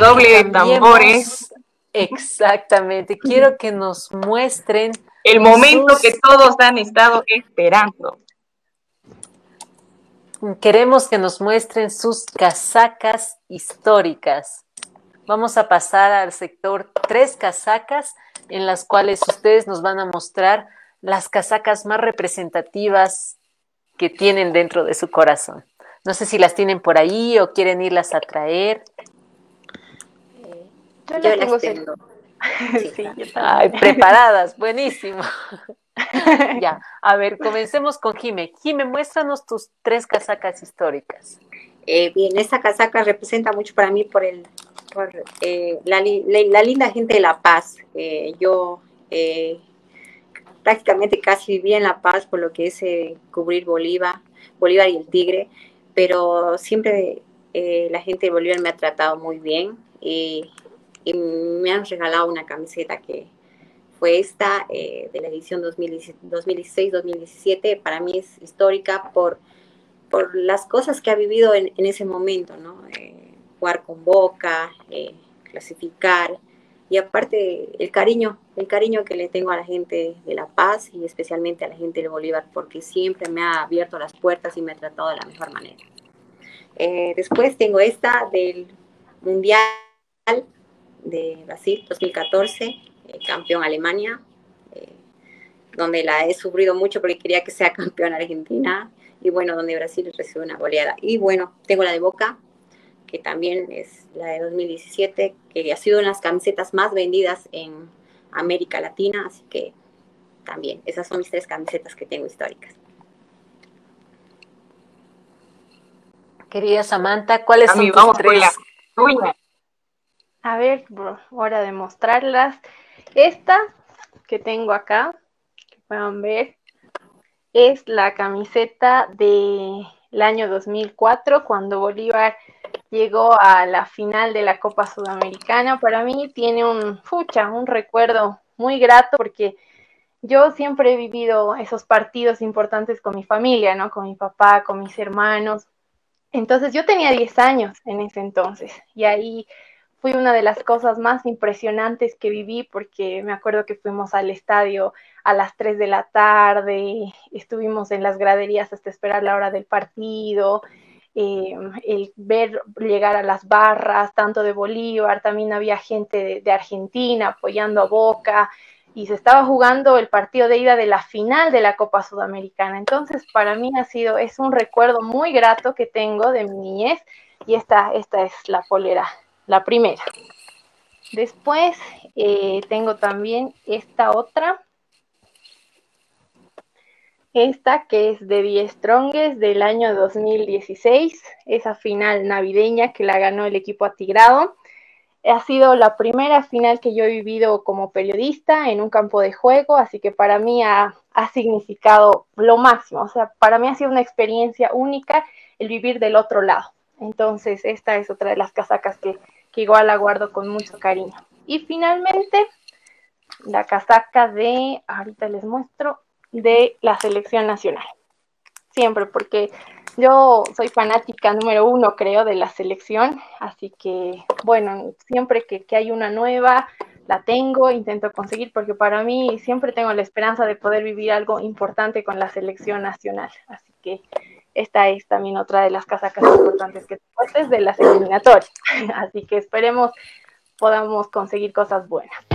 redoble de tambores. Exactamente, quiero que nos muestren el momento que todos han estado esperando. Queremos que nos muestren sus casacas históricas. Vamos a pasar al sector tres casacas en las cuales ustedes nos van a mostrar las casacas más representativas que tienen dentro de su corazón. No sé si las tienen por ahí o quieren irlas a traer. Yo, las tengo. Sí, preparadas, buenísimo. ya, a ver, comencemos con Jime. Jime, muéstranos tus tres casacas históricas. Eh, bien, esta casaca representa mucho para mí por el por eh, la, la, linda gente de La Paz. Eh, yo prácticamente casi viví en La Paz por lo que es cubrir Bolívar, Bolívar y el Tigre, pero siempre la gente de Bolívar me ha tratado muy bien y, y me han regalado una camiseta que, fue esta eh, de la edición 2016-2017. Para mí es histórica por, por las cosas que ha vivido en, ese momento, ¿no? Eh, jugar con Boca, eh, clasificar y aparte el cariño, el cariño que le tengo a la gente de La Paz y especialmente a la gente de Bolívar, porque siempre me ha abierto las puertas y me ha tratado de la mejor manera. después tengo esta del Mundial de Brasil 2014, campeón Alemania, eh, donde la he sufrido mucho porque quería que sea campeón Argentina, y bueno, donde Brasil recibió una goleada. Y bueno, tengo la de Boca, que también es la de 2017, que ha sido una de las camisetas más vendidas en América Latina, así que también, esas son mis tres camisetas que tengo históricas. Querida Samantha, ¿cuáles son tus tres? A ver, hora de mostrarlas. Esta que tengo acá, que puedan ver, es la camiseta del año 2004, cuando Bolívar llegó a la final de la Copa Sudamericana. Para mí tiene un, fucha, un recuerdo muy grato porque yo siempre he vivido esos partidos importantes con mi familia, ¿no? Con mi papá, con mis hermanos. Entonces yo tenía 10 años en ese entonces y ahí fue una de las cosas más impresionantes que viví porque me acuerdo que fuimos al estadio a las 3 de la tarde, estuvimos en las graderías hasta esperar la hora del partido, eh, el ver llegar a las barras, tanto de Bolívar, también había gente de, Argentina apoyando a Boca y se estaba jugando el partido de ida de la final de la Copa Sudamericana. Entonces, para mí ha sido, es un recuerdo muy grato que tengo de mi niñez y esta, esta es la polera la primera. Después eh, tengo también esta otra. Esta que es de Die Strongest del año 2016, esa final navideña que la ganó el equipo atigrado. Ha sido la primera final que yo he vivido como periodista en un campo de juego, así que para mí ha, ha significado lo máximo. O sea, para mí ha sido una experiencia única el vivir del otro lado. Entonces, esta es otra de las casacas que, que igual la guardo con mucho cariño. Y finalmente, la casaca de, ahorita les muestro, de la selección nacional. Siempre, porque yo soy fanática número uno, creo, de la selección, así que, bueno, siempre que, que hay una nueva, la tengo, intento conseguir, porque para mí siempre tengo la esperanza de poder vivir algo importante con la selección nacional. Así que esta es también otra de las casacas importantes que tengo, de las eliminatorias. Así que esperemos podamos conseguir cosas buenas.